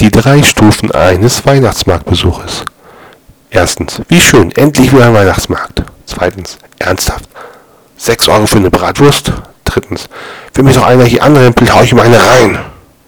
Die drei Stufen eines Weihnachtsmarktbesuches. Erstens, wie schön, endlich wieder ein Weihnachtsmarkt. Zweitens, ernsthaft, 6 Euro für eine Bratwurst. Drittens, will mich doch einer hier anrempeln, hau ich ihm eine rein.